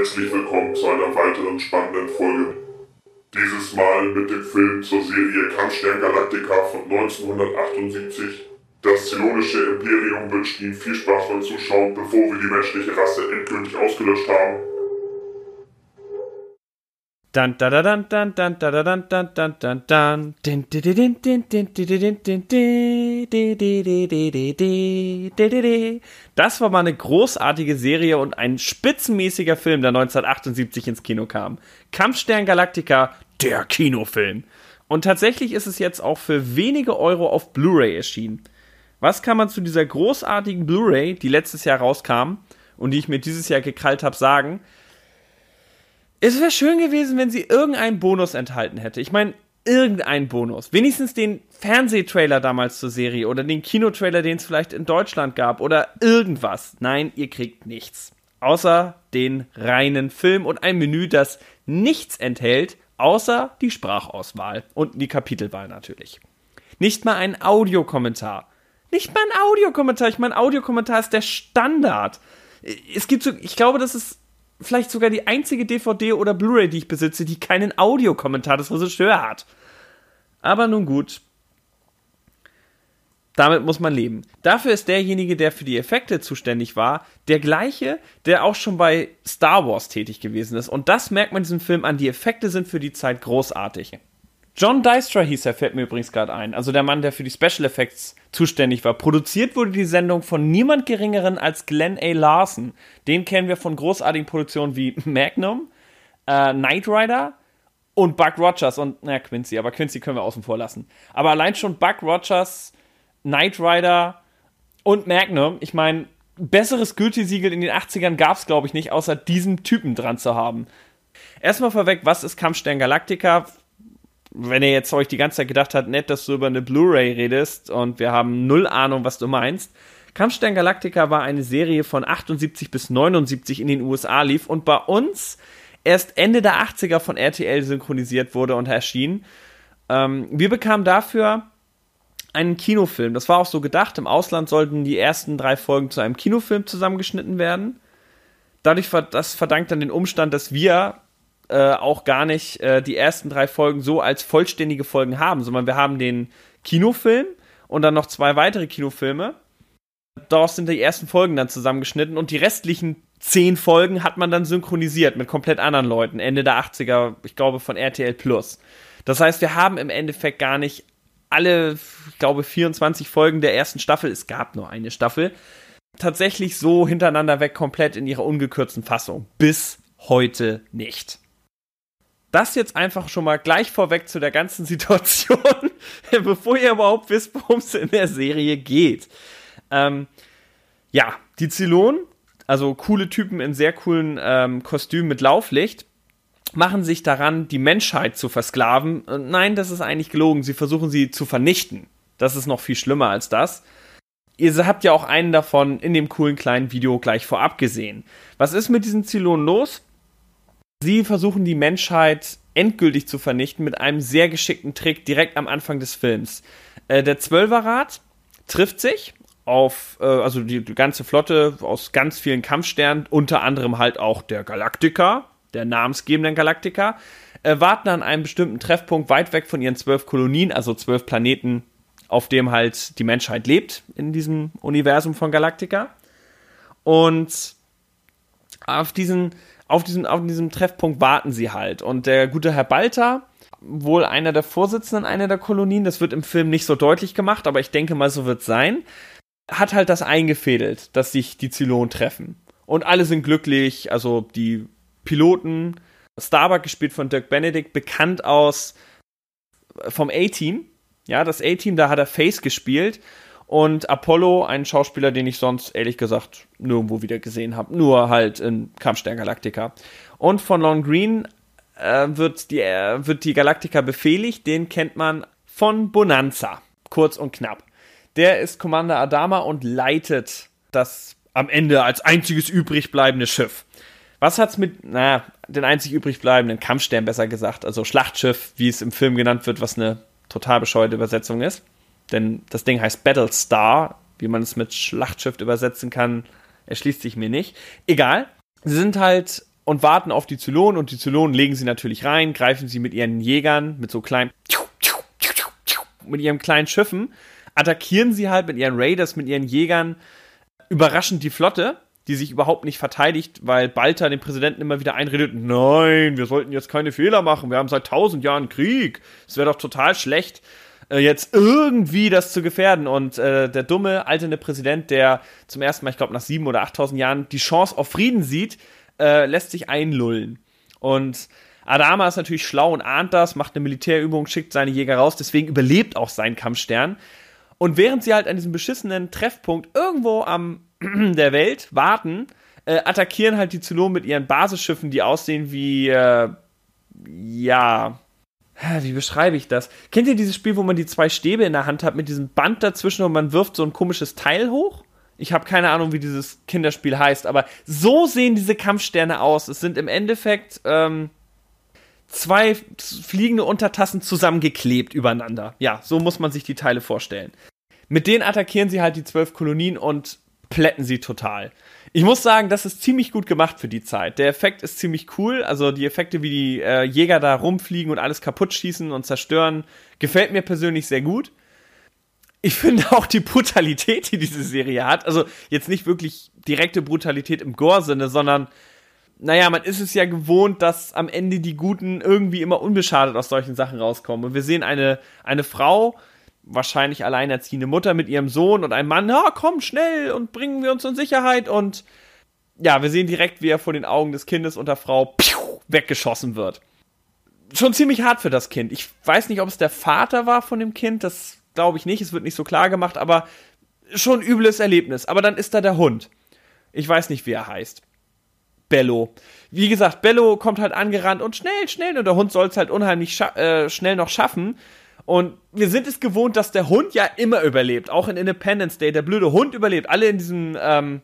Herzlich willkommen zu einer weiteren spannenden Folge. Dieses Mal mit dem Film zur Serie Kampfstern Galactica von 1978. Das Zylonische Imperium wünscht Ihnen viel Spaß beim Zuschauen, bevor wir die menschliche Rasse endgültig ausgelöscht haben. Dann da da dann dann dann da da dann dann dann dann dann din din din din din din din din din Das war mal eine großartige Serie und ein spitzenmäßiger Film, der 1978 ins Kino kam. Kampfstern Galactica, der Kinofilm. Und tatsächlich ist es jetzt auch für wenige Euro auf Blu-ray erschienen. Was kann man zu dieser großartigen Blu-ray, die letztes Jahr rauskam und die ich mir dieses Jahr gekrallt habe, sagen? Es wäre schön gewesen, wenn sie irgendeinen Bonus enthalten hätte. Ich meine, irgendeinen Bonus. Wenigstens den Fernsehtrailer damals zur Serie oder den Kinotrailer, den es vielleicht in Deutschland gab oder irgendwas. Nein, ihr kriegt nichts. Außer den reinen Film und ein Menü, das nichts enthält, außer die Sprachauswahl und die Kapitelwahl natürlich. Nicht mal ein Audiokommentar. Nicht mal ein Audiokommentar. Ich meine, Audiokommentar ist der Standard. Es gibt so, ich glaube, das ist vielleicht sogar die einzige DVD oder Blu-ray, die ich besitze, die keinen Audiokommentar des Regisseurs hat. Aber nun gut. Damit muss man leben. Dafür ist derjenige, der für die Effekte zuständig war, der gleiche, der auch schon bei Star Wars tätig gewesen ist. Und das merkt man diesem Film an. Die Effekte sind für die Zeit großartig. John Dystra hieß er, fällt mir übrigens gerade ein. Also der Mann, der für die Special Effects zuständig war. Produziert wurde die Sendung von niemand Geringeren als Glenn A. Larson. Den kennen wir von großartigen Produktionen wie Magnum, äh, Knight Rider und Buck Rogers und, naja, Quincy. Aber Quincy können wir außen vor lassen. Aber allein schon Buck Rogers, Knight Rider und Magnum, ich meine, besseres Gütesiegel in den 80ern gab es, glaube ich, nicht, außer diesen Typen dran zu haben. Erstmal vorweg, was ist Kampfstern Galactica? Wenn ihr jetzt euch die ganze Zeit gedacht habt, nett, dass du über eine Blu-ray redest und wir haben null Ahnung, was du meinst. Kampfstern Galactica war eine Serie von 78 bis 79 in den USA lief und bei uns erst Ende der 80er von RTL synchronisiert wurde und erschien. Ähm, wir bekamen dafür einen Kinofilm. Das war auch so gedacht. Im Ausland sollten die ersten drei Folgen zu einem Kinofilm zusammengeschnitten werden. Dadurch, das verdankt dann den Umstand, dass wir äh, auch gar nicht äh, die ersten drei Folgen so als vollständige Folgen haben, sondern wir haben den Kinofilm und dann noch zwei weitere Kinofilme. Daraus sind die ersten Folgen dann zusammengeschnitten und die restlichen zehn Folgen hat man dann synchronisiert mit komplett anderen Leuten, Ende der 80er, ich glaube von RTL Plus. Das heißt, wir haben im Endeffekt gar nicht alle, ich glaube, 24 Folgen der ersten Staffel, es gab nur eine Staffel, tatsächlich so hintereinander weg komplett in ihrer ungekürzten Fassung. Bis heute nicht das jetzt einfach schon mal gleich vorweg zu der ganzen Situation, bevor ihr überhaupt wisst, worum es in der Serie geht. Ähm, ja, die Zylonen, also coole Typen in sehr coolen ähm, Kostümen mit Lauflicht, machen sich daran, die Menschheit zu versklaven. Und nein, das ist eigentlich gelogen. Sie versuchen sie zu vernichten. Das ist noch viel schlimmer als das. Ihr habt ja auch einen davon in dem coolen kleinen Video gleich vorab gesehen. Was ist mit diesen Zylonen los? Sie versuchen die Menschheit endgültig zu vernichten mit einem sehr geschickten Trick direkt am Anfang des Films. Äh, der Zwölferrat trifft sich auf, äh, also die, die, ganze Flotte aus ganz vielen Kampfsternen, unter anderem halt auch der Galaktika, der namensgebenden Galaktika, äh, warten an einem bestimmten Treffpunkt weit weg von ihren zwölf Kolonien, also zwölf Planeten, auf dem halt die Menschheit lebt in diesem Universum von Galaktika. Und auf diesen auf diesem, auf diesem Treffpunkt warten sie halt. Und der gute Herr Balter, wohl einer der Vorsitzenden einer der Kolonien, das wird im Film nicht so deutlich gemacht, aber ich denke mal, so wird es sein, hat halt das eingefädelt, dass sich die Zylonen treffen. Und alle sind glücklich, also die Piloten, Starbuck gespielt von Dirk Benedict, bekannt aus vom A-Team. Ja, das A-Team, da hat er Face gespielt und Apollo, ein Schauspieler, den ich sonst ehrlich gesagt nirgendwo wieder gesehen habe, nur halt in Kampfstern Galactica. Und von Lon Green äh, wird, die, äh, wird die Galactica befehligt, den kennt man von Bonanza, kurz und knapp. Der ist Commander Adama und leitet das am Ende als einziges übrig bleibende Schiff. Was hat's mit, naja, den einzig übrig bleibenden Kampfstern besser gesagt, also Schlachtschiff, wie es im Film genannt wird, was eine total bescheuerte Übersetzung ist denn das Ding heißt Battlestar, wie man es mit Schlachtschiff übersetzen kann, erschließt sich mir nicht. Egal. Sie sind halt und warten auf die Zylonen und die Zylonen legen sie natürlich rein, greifen sie mit ihren Jägern, mit so kleinen, mit ihren kleinen Schiffen, attackieren sie halt mit ihren Raiders, mit ihren Jägern, überraschend die Flotte, die sich überhaupt nicht verteidigt, weil Balta dem Präsidenten immer wieder einredet, nein, wir sollten jetzt keine Fehler machen, wir haben seit tausend Jahren Krieg, es wäre doch total schlecht, äh, jetzt irgendwie das zu gefährden. Und äh, der dumme, alternde Präsident, der zum ersten Mal, ich glaube, nach sieben oder achttausend Jahren die Chance auf Frieden sieht, äh, lässt sich einlullen. Und Adama ist natürlich schlau und ahnt das, macht eine Militärübung, schickt seine Jäger raus, deswegen überlebt auch sein Kampfstern. Und während sie halt an diesem beschissenen Treffpunkt irgendwo am der Welt warten, äh, attackieren halt die Zylonen mit ihren Basisschiffen, die aussehen wie, äh, ja, wie beschreibe ich das? Kennt ihr dieses Spiel, wo man die zwei Stäbe in der Hand hat mit diesem Band dazwischen und man wirft so ein komisches Teil hoch? Ich habe keine Ahnung, wie dieses Kinderspiel heißt, aber so sehen diese Kampfsterne aus. Es sind im Endeffekt ähm, zwei fliegende Untertassen zusammengeklebt übereinander. Ja, so muss man sich die Teile vorstellen. Mit denen attackieren sie halt die zwölf Kolonien und plätten sie total. Ich muss sagen, das ist ziemlich gut gemacht für die Zeit. Der Effekt ist ziemlich cool. Also die Effekte, wie die äh, Jäger da rumfliegen und alles kaputt schießen und zerstören, gefällt mir persönlich sehr gut. Ich finde auch die Brutalität, die diese Serie hat, also jetzt nicht wirklich direkte Brutalität im Gore-Sinne, sondern naja, man ist es ja gewohnt, dass am Ende die Guten irgendwie immer unbeschadet aus solchen Sachen rauskommen. Und wir sehen eine, eine Frau, wahrscheinlich alleinerziehende Mutter mit ihrem Sohn und einem Mann, ja, komm schnell und bringen wir uns in Sicherheit und ja, wir sehen direkt, wie er vor den Augen des Kindes und der Frau piu, weggeschossen wird. Schon ziemlich hart für das Kind. Ich weiß nicht, ob es der Vater war von dem Kind, das glaube ich nicht, es wird nicht so klar gemacht, aber schon ein übles Erlebnis. Aber dann ist da der Hund. Ich weiß nicht, wie er heißt. Bello. Wie gesagt, Bello kommt halt angerannt und schnell, schnell, und der Hund soll es halt unheimlich äh, schnell noch schaffen. Und wir sind es gewohnt, dass der Hund ja immer überlebt, auch in Independence Day. Der blöde Hund überlebt. Alle in diesem, ähm,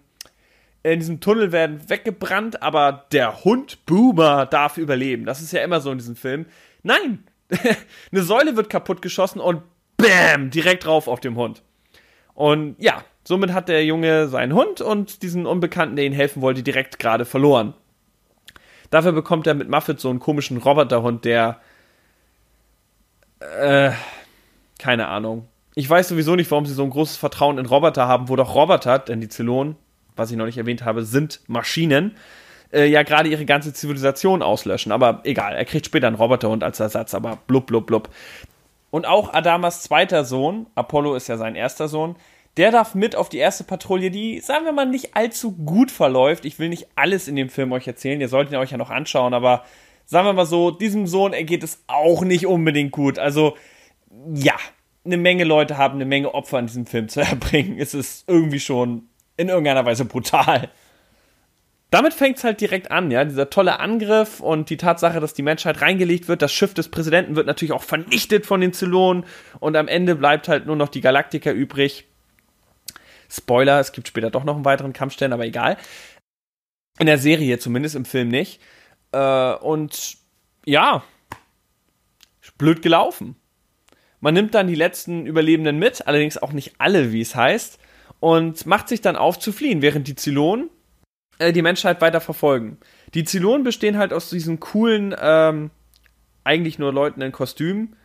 in diesem Tunnel werden weggebrannt, aber der Hund Boomer darf überleben. Das ist ja immer so in diesem Film. Nein! Eine Säule wird kaputt geschossen und BÄM! Direkt drauf auf dem Hund. Und ja, somit hat der Junge seinen Hund und diesen Unbekannten, der ihm helfen wollte, direkt gerade verloren. Dafür bekommt er mit Muffet so einen komischen Roboterhund, der äh, keine Ahnung. Ich weiß sowieso nicht, warum sie so ein großes Vertrauen in Roboter haben, wo doch Roboter, denn die Zylonen, was ich noch nicht erwähnt habe, sind Maschinen, äh, ja gerade ihre ganze Zivilisation auslöschen. Aber egal, er kriegt später einen Roboterhund als Ersatz, aber blub, blub, blub. Und auch Adamas zweiter Sohn, Apollo ist ja sein erster Sohn, der darf mit auf die erste Patrouille, die, sagen wir mal, nicht allzu gut verläuft. Ich will nicht alles in dem Film euch erzählen, ihr solltet ihn euch ja noch anschauen, aber sagen wir mal so, diesem Sohn ergeht es auch nicht unbedingt gut. Also, ja, eine Menge Leute haben eine Menge Opfer in diesem Film zu erbringen. Es ist irgendwie schon in irgendeiner Weise brutal. Damit fängt es halt direkt an, ja, dieser tolle Angriff und die Tatsache, dass die Menschheit reingelegt wird, das Schiff des Präsidenten wird natürlich auch vernichtet von den Zylonen und am Ende bleibt halt nur noch die Galaktiker übrig. Spoiler, es gibt später doch noch einen weiteren Kampfstern, aber egal. In der Serie zumindest, im Film nicht. Äh, und ja, blöd gelaufen. Man nimmt dann die letzten Überlebenden mit, allerdings auch nicht alle, wie es heißt, und macht sich dann auf zu fliehen, während die Zylonen äh, die Menschheit weiter verfolgen. Die Zylonen bestehen halt aus diesen coolen, ähm, eigentlich nur Leuten in Kostümen,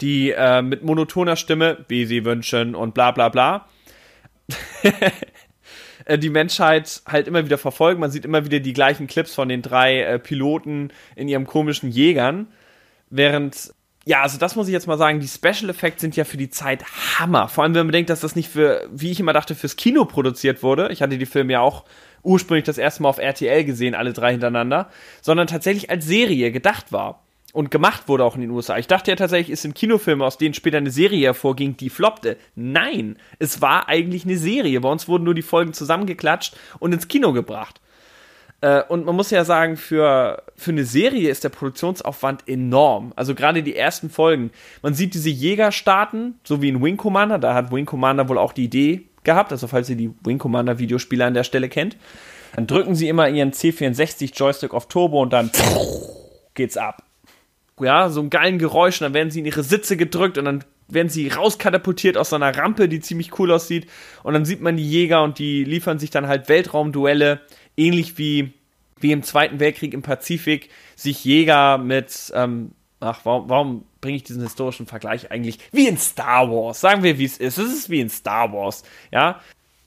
die äh, mit monotoner Stimme, wie sie wünschen und bla bla bla, Äh, die Menschheit halt immer wieder verfolgen. Man sieht immer wieder die gleichen Clips von den drei äh, Piloten in ihrem komischen Jägern. Während, ja, also das muss ich jetzt mal sagen, die Special Effects sind ja für die Zeit Hammer. Vor allem, wenn man bedenkt, dass das nicht für, wie ich immer dachte, fürs Kino produziert wurde. Ich hatte die Filme ja auch ursprünglich das erste Mal auf RTL gesehen, alle drei hintereinander, sondern tatsächlich als Serie gedacht war und gemacht wurde auch in den USA. Ich dachte ja tatsächlich, es sind Kinofilme, aus denen später eine Serie hervorging, die floppte. Nein, es war eigentlich eine Serie. Bei uns wurden nur die Folgen zusammengeklatscht und ins Kino gebracht. Äh, und man muss ja sagen, für, für eine Serie ist der Produktionsaufwand enorm. Also gerade die ersten Folgen. Man sieht diese Jäger starten, so wie in Wing Commander. Da hat Wing Commander wohl auch die Idee gehabt. Also falls ihr die Wing Commander Videospiele an der Stelle kennt. Dann drücken sie immer ihren C64 Joystick auf Turbo und dann geht's ab ja, so einen geilen Geräusch und dann werden sie in ihre Sitze gedrückt und dann werden sie rauskatapultiert aus so einer Rampe, die ziemlich cool aussieht und dann sieht man die Jäger und die liefern sich dann halt Weltraumduelle, ähnlich wie, wie im Zweiten Weltkrieg im Pazifik sich Jäger mit, ähm, ach, warum, warum bringe ich diesen historischen Vergleich eigentlich? Wie in Star Wars. Sagen wir, wie es ist. Es ist wie in Star Wars. Ja.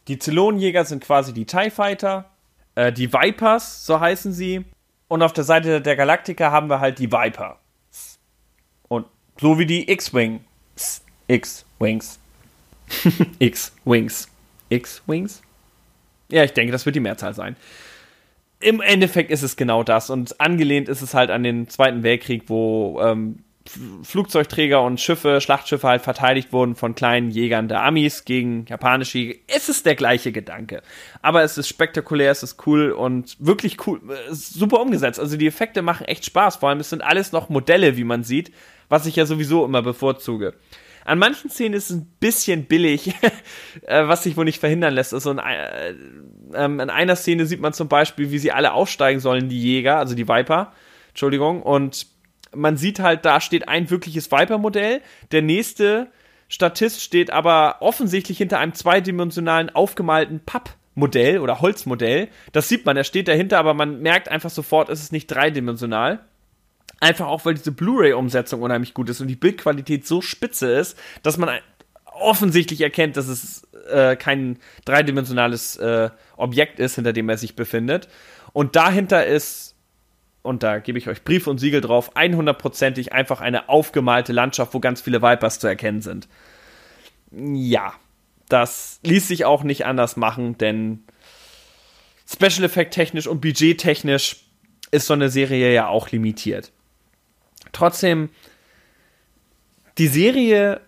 Die Zylonenjäger sind quasi die TIE Fighter. Äh, die Vipers, so heißen sie. Und auf der Seite der Galaktiker haben wir halt die Viper. So wie die X-Wing. X-Wings. X-Wings. X-Wings? Ja, ich denke, das wird die Mehrzahl sein. Im Endeffekt ist es genau das. Und angelehnt ist es halt an den Zweiten Weltkrieg, wo ähm, Flugzeugträger und Schiffe, Schlachtschiffe halt verteidigt wurden von kleinen Jägern der Amis gegen japanische Jäger. Es ist der gleiche Gedanke. Aber es ist spektakulär, es ist cool und wirklich cool, äh, super umgesetzt. Also die Effekte machen echt Spaß. Vor allem, es sind alles noch Modelle, wie man sieht, was ich ja sowieso immer bevorzuge. An manchen Szenen ist es ein bisschen billig, äh, was sich wohl nicht verhindern lässt. Also in, äh, ähm, in einer Szene sieht man zum Beispiel, wie sie alle aufsteigen sollen, die Jäger, also die Viper. Entschuldigung. Und man sieht halt, da steht ein wirkliches Viper-Modell. Der nächste Statist steht aber offensichtlich hinter einem zweidimensionalen aufgemalten Pappmodell oder Holzmodell. Das sieht man, er steht dahinter, aber man merkt einfach sofort, es ist nicht dreidimensional. Einfach auch, weil diese Blu-ray-Umsetzung unheimlich gut ist und die Bildqualität so spitze ist, dass man offensichtlich erkennt, dass es äh, kein dreidimensionales äh, Objekt ist, hinter dem er sich befindet. Und dahinter ist und da gebe ich euch Brief und Siegel drauf, 100%ig einfach eine aufgemalte Landschaft, wo ganz viele Vipers zu erkennen sind. Ja, das ließ sich auch nicht anders machen, denn Special Effect technisch und Budget technisch ist so eine Serie ja auch limitiert. Trotzdem, die Serie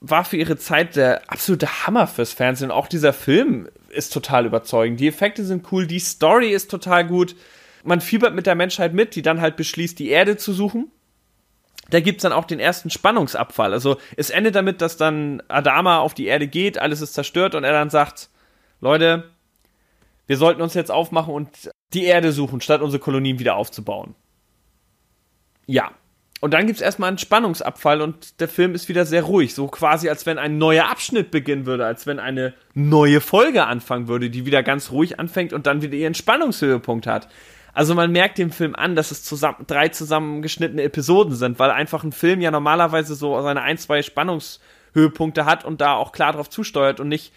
war für ihre Zeit der absolute Hammer fürs Fernsehen. Auch dieser Film ist total überzeugend. Die Effekte sind cool, die Story ist total gut man fiebert mit der Menschheit mit, die dann halt beschließt, die Erde zu suchen. Da gibt's dann auch den ersten Spannungsabfall. Also es endet damit, dass dann Adama auf die Erde geht, alles ist zerstört und er dann sagt, Leute, wir sollten uns jetzt aufmachen und die Erde suchen, statt unsere Kolonien wieder aufzubauen. Ja. Und dann gibt's erstmal einen Spannungsabfall und der Film ist wieder sehr ruhig. So quasi, als wenn ein neuer Abschnitt beginnen würde, als wenn eine neue Folge anfangen würde, die wieder ganz ruhig anfängt und dann wieder ihren Spannungshöhepunkt hat. Also man merkt dem Film an, dass es zusammen, drei zusammengeschnittene Episoden sind, weil einfach ein Film ja normalerweise so seine ein, zwei Spannungshöhepunkte hat und da auch klar drauf zusteuert und nicht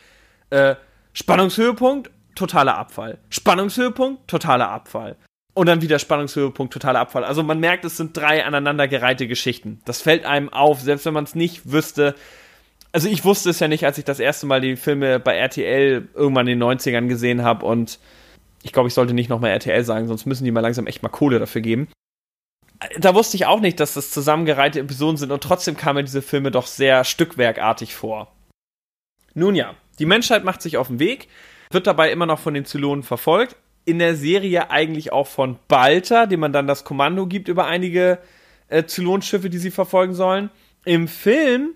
äh, Spannungshöhepunkt, totaler Abfall. Spannungshöhepunkt, totaler Abfall. Und dann wieder Spannungshöhepunkt, totaler Abfall. Also man merkt, es sind drei aneinandergereihte Geschichten. Das fällt einem auf, selbst wenn man es nicht wüsste. Also ich wusste es ja nicht, als ich das erste Mal die Filme bei RTL irgendwann in den 90ern gesehen habe und ich glaube, ich sollte nicht nochmal RTL sagen, sonst müssen die mal langsam echt mal Kohle dafür geben. Da wusste ich auch nicht, dass das zusammengereihte Episoden sind und trotzdem kamen diese Filme doch sehr stückwerkartig vor. Nun ja, die Menschheit macht sich auf den Weg, wird dabei immer noch von den Zylonen verfolgt. In der Serie eigentlich auch von Balta, dem man dann das Kommando gibt über einige äh, Zylonschiffe, die sie verfolgen sollen. Im Film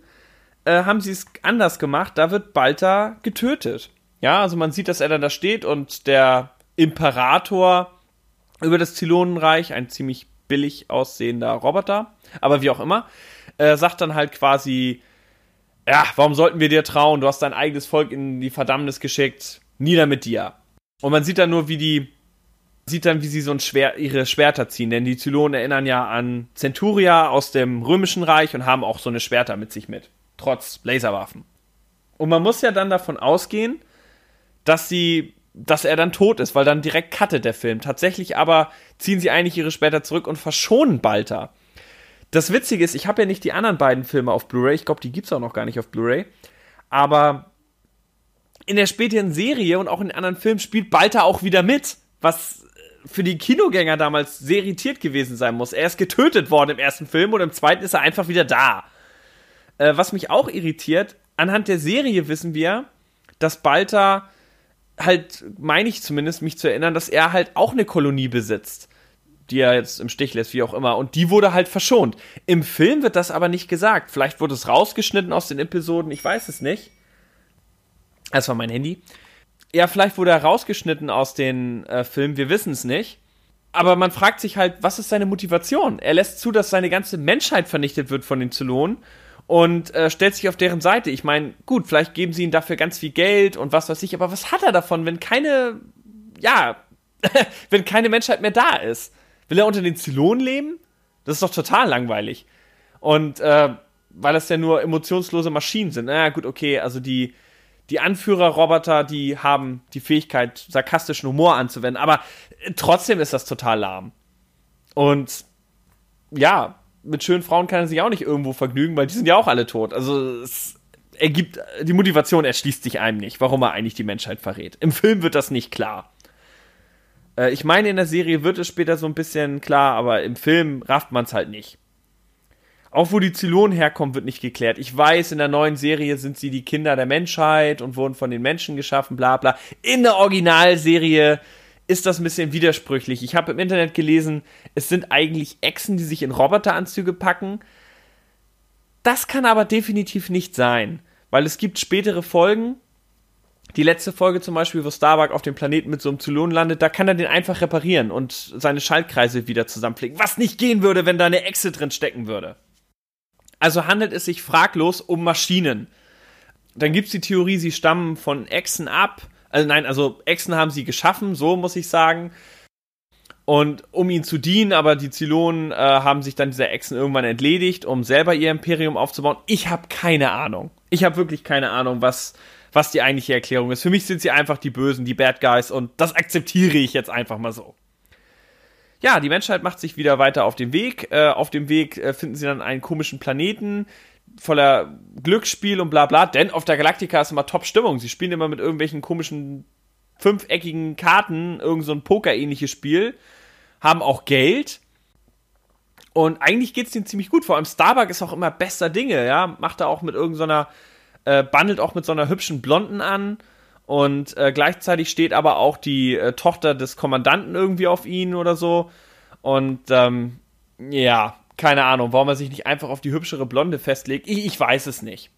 äh, haben sie es anders gemacht, da wird Balta getötet. Ja, also man sieht, dass er dann da steht und der Imperator über das Zylonenreich, ein ziemlich billig aussehender Roboter, aber wie auch immer, äh, sagt dann halt quasi, ja, warum sollten wir dir trauen? Du hast dein eigenes Volk in die Verdammnis geschickt, nieder mit dir. Und man sieht dann nur, wie die, sieht dann, wie sie so ein Schwer, ihre Schwerter ziehen, denn die Zylonen erinnern ja an Centuria aus dem Römischen Reich und haben auch so eine Schwerter mit sich mit, trotz Laserwaffen. Und man muss ja dann davon ausgehen, dass sie dass er dann tot ist, weil dann direkt cuttet der Film. Tatsächlich aber ziehen sie eigentlich ihre später zurück und verschonen Balta. Das Witzige ist, ich habe ja nicht die anderen beiden Filme auf Blu-ray. Ich glaube, die gibt's auch noch gar nicht auf Blu-ray. Aber in der späteren Serie und auch in anderen Filmen spielt Balta auch wieder mit, was für die Kinogänger damals sehr irritiert gewesen sein muss. Er ist getötet worden im ersten Film und im zweiten ist er einfach wieder da. Äh, was mich auch irritiert, anhand der Serie wissen wir, dass Balta halt, meine ich zumindest, mich zu erinnern, dass er halt auch eine Kolonie besitzt, die er jetzt im Stich lässt, wie auch immer. Und die wurde halt verschont. Im Film wird das aber nicht gesagt. Vielleicht wurde es rausgeschnitten aus den Episoden, ich weiß es nicht. Das war mein Handy. Ja, vielleicht wurde er rausgeschnitten aus den äh, Filmen, wir wissen es nicht. Aber man fragt sich halt, was ist seine Motivation? Er lässt zu, dass seine ganze Menschheit vernichtet wird von den Zylonen und äh, stellt sich auf deren Seite. Ich meine, gut, vielleicht geben sie ihm dafür ganz viel Geld und was weiß ich, aber was hat er davon, wenn keine, ja, wenn keine Menschheit mehr da ist? Will er unter den Zylonen leben? Das ist doch total langweilig. Und äh, weil das ja nur emotionslose Maschinen sind. Na gut, okay, also die, die Anführerroboter, die haben die Fähigkeit, sarkastischen Humor anzuwenden, aber äh, trotzdem ist das total lahm. Und ja, mit schönen Frauen kann er sich auch nicht irgendwo vergnügen, weil die sind ja auch alle tot. Also es ergibt, die Motivation erschließt sich einem nicht, warum er eigentlich die Menschheit verrät. Im Film wird das nicht klar. Äh, ich meine, in der Serie wird es später so ein bisschen klar, aber im Film rafft man es halt nicht. Auch wo die Zylonen herkommen, wird nicht geklärt. Ich weiß, in der neuen Serie sind sie die Kinder der Menschheit und wurden von den Menschen geschaffen, bla bla. In der Originalserie ist das ein bisschen widersprüchlich. Ich habe im Internet gelesen, es sind eigentlich Echsen, die sich in Roboteranzüge packen. Das kann aber definitiv nicht sein, weil es gibt spätere Folgen. Die letzte Folge zum Beispiel, wo Starbuck auf dem Planeten mit so einem Zylon landet, da kann er den einfach reparieren und seine Schaltkreise wieder zusammenpflegen. Was nicht gehen würde, wenn da eine Echse drin stecken würde. Also handelt es sich fraglos um Maschinen. Dann gibt es die Theorie, sie stammen von Echsen ab. Also nein, also Echsen haben sie geschaffen, so muss ich sagen. Und um ihnen zu dienen, aber die Zylonen äh, haben sich dann dieser Echsen irgendwann entledigt, um selber ihr Imperium aufzubauen. Ich habe keine Ahnung. Ich habe wirklich keine Ahnung, was, was die eigentliche Erklärung ist. Für mich sind sie einfach die Bösen, die Bad Guys und das akzeptiere ich jetzt einfach mal so ja, die Menschheit macht sich wieder weiter auf den Weg. Äh, auf dem Weg äh, finden sie dann einen komischen Planeten voller Glücksspiel und bla bla. Denn auf der Galaktika ist immer Top-Stimmung. Sie spielen immer mit irgendwelchen komischen fünfeckigen Karten, irgend so ein Poker-ähnliches Spiel. Haben auch Geld. Und eigentlich geht's denen ziemlich gut. Vor allem Starbuck ist auch immer bester Dinge, ja. Macht er auch mit irgendeiner, so äh, bandelt auch mit so einer hübschen Blonden an und äh, gleichzeitig steht aber auch die äh, Tochter des Kommandanten irgendwie auf ihn oder so. Und ähm, ja, keine Ahnung, warum er sich nicht einfach auf die hübschere Blonde festlegt. Ich, ich weiß es nicht.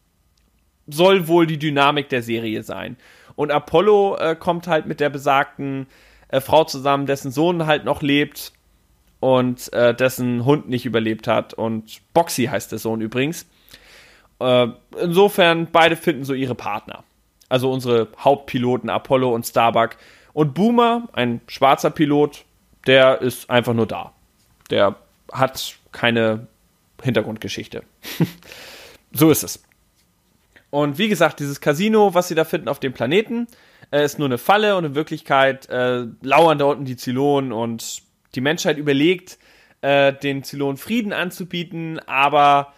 Soll wohl die Dynamik der Serie sein. Und Apollo äh, kommt halt mit der besagten äh, Frau zusammen, dessen Sohn halt noch lebt und äh, dessen Hund nicht überlebt hat. Und Boxy heißt der Sohn übrigens. Äh, insofern, beide finden so ihre Partner also unsere Hauptpiloten Apollo und Starbuck. Und Boomer, ein schwarzer Pilot, der ist einfach nur da. Der hat keine Hintergrundgeschichte. so ist es. Und wie gesagt, dieses Casino, was sie da finden auf dem Planeten, äh, ist nur eine Falle und in Wirklichkeit äh, lauern da unten die Zylonen und die Menschheit überlegt, äh, den Zylonen Frieden anzubieten, aber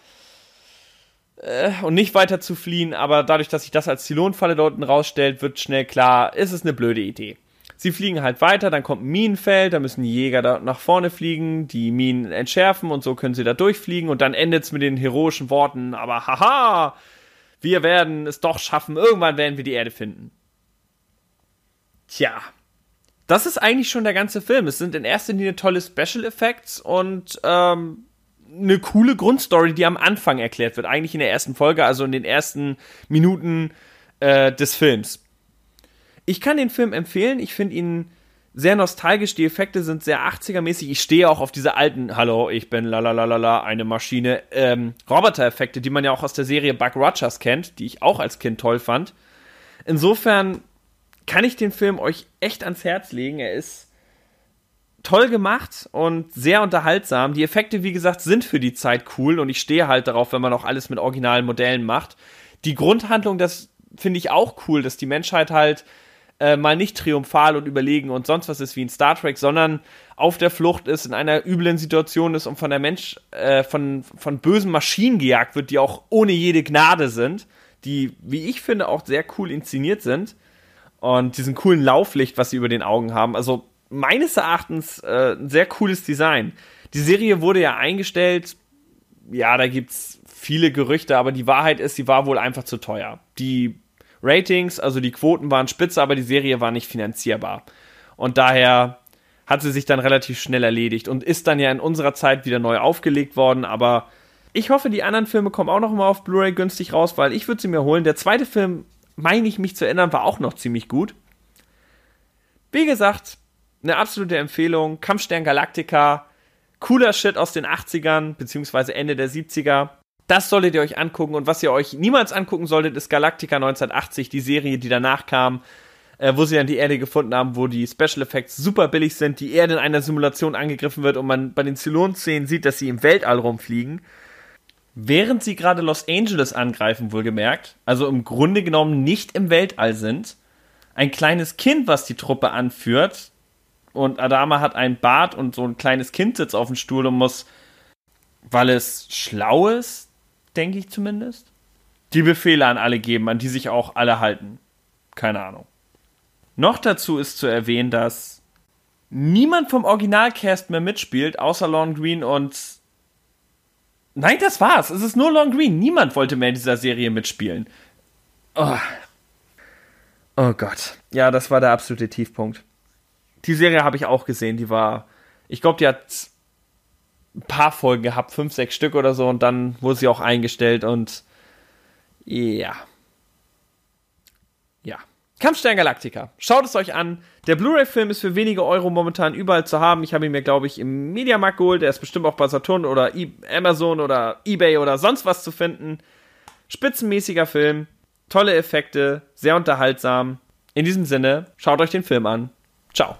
äh, und nicht weiter zu fliehen, aber dadurch, dass sich das als Zylonfalle dort rausstellt, wird schnell klar, ist es eine blöde Idee. Sie fliegen halt weiter, dann kommt ein Minenfeld, da müssen die Jäger da nach vorne fliegen, die Minen entschärfen und so können sie da durchfliegen und dann endet es mit den heroischen Worten, aber haha, wir werden es doch schaffen, irgendwann werden wir die Erde finden. Tja, das ist eigentlich schon der ganze Film. Es sind in erster Linie tolle Special Effects und ähm, eine coole Grundstory, die am Anfang erklärt wird, eigentlich in der ersten Folge, also in den ersten Minuten äh, des Films. Ich kann den Film empfehlen, ich finde ihn sehr nostalgisch, die Effekte sind sehr 80er-mäßig. Ich stehe auch auf diese alten, hallo, ich bin la eine Maschine, ähm, Roboter-Effekte, die man ja auch aus der Serie Buck Rogers kennt, die ich auch als Kind toll fand. Insofern kann ich den Film euch echt ans Herz legen. Er ist toll gemacht und sehr unterhaltsam. Die Effekte, wie gesagt, sind für die Zeit cool und ich stehe halt darauf, wenn man auch alles mit originalen Modellen macht. Die Grundhandlung, das finde ich auch cool, dass die Menschheit halt äh, mal nicht triumphal und überlegen und sonst was ist wie in Star Trek, sondern auf der Flucht ist, in einer üblen Situation ist und von der Mensch, äh, von, von bösen Maschinen gejagt wird, die auch ohne jede Gnade sind, die, wie ich finde, auch sehr cool inszeniert sind. Und diesen coolen Lauflicht, was sie über den Augen haben. Also meines Erachtens äh, ein sehr cooles Design. Die Serie wurde ja eingestellt, ja, da gibt's viele Gerüchte, aber die Wahrheit ist, sie war wohl einfach zu teuer. Die Ratings, also die Quoten waren spitze, aber die Serie war nicht finanzierbar. Und daher hat sie sich dann relativ schnell erledigt und ist dann ja in unserer Zeit wieder neu aufgelegt worden, aber ich hoffe, die anderen Filme kommen auch noch mal auf Blu-ray günstig raus, weil ich würde sie mir holen. Der zweite Film, meine ich mich zu erinnern, war auch noch ziemlich gut. Wie gesagt, eine absolute Empfehlung. Kampfstern Galactica, cooler Shit aus den 80ern, beziehungsweise Ende der 70er. Das solltet ihr euch angucken und was ihr euch niemals angucken solltet, ist Galactica 1980, die Serie, die danach kam. äh, wo sie dann die Erde gefunden haben, wo die Special Effects super billig sind, die Erde in einer Simulation angegriffen wird und man bei den Zylon-Szenen sieht, dass sie im Weltall rumfliegen. Während sie gerade Los Angeles angreifen, wohlgemerkt, also im Grunde genommen nicht im Weltall sind, ein kleines Kind, was die Truppe anführt, und Adama hat einen Bart und so ein kleines Kind sitzt auf dem Stuhl und muss, weil es schlau ist, denke ich zumindest, die Befehle an alle geben, an die sich auch alle halten. Keine Ahnung. Noch dazu ist zu erwähnen, dass niemand vom Originalcast mehr mitspielt, außer Lon Green und. Nein, das war's. Es ist nur Lon Green. Niemand wollte mehr in dieser Serie mitspielen. Oh. oh Gott. Ja, das war der absolute Tiefpunkt. Die Serie habe ich auch gesehen. Die war. Ich glaube, die hat ein paar Folgen gehabt, fünf, sechs Stück oder so, und dann wurde sie auch eingestellt und ja. Ja. Kampfstern Galactica. Schaut es euch an. Der Blu-ray-Film ist für wenige Euro momentan überall zu haben. Ich habe ihn mir, glaube ich, im Mediamarkt geholt. Er ist bestimmt auch bei Saturn oder e Amazon oder eBay oder sonst was zu finden. Spitzenmäßiger Film. Tolle Effekte. Sehr unterhaltsam. In diesem Sinne, schaut euch den Film an. Ciao.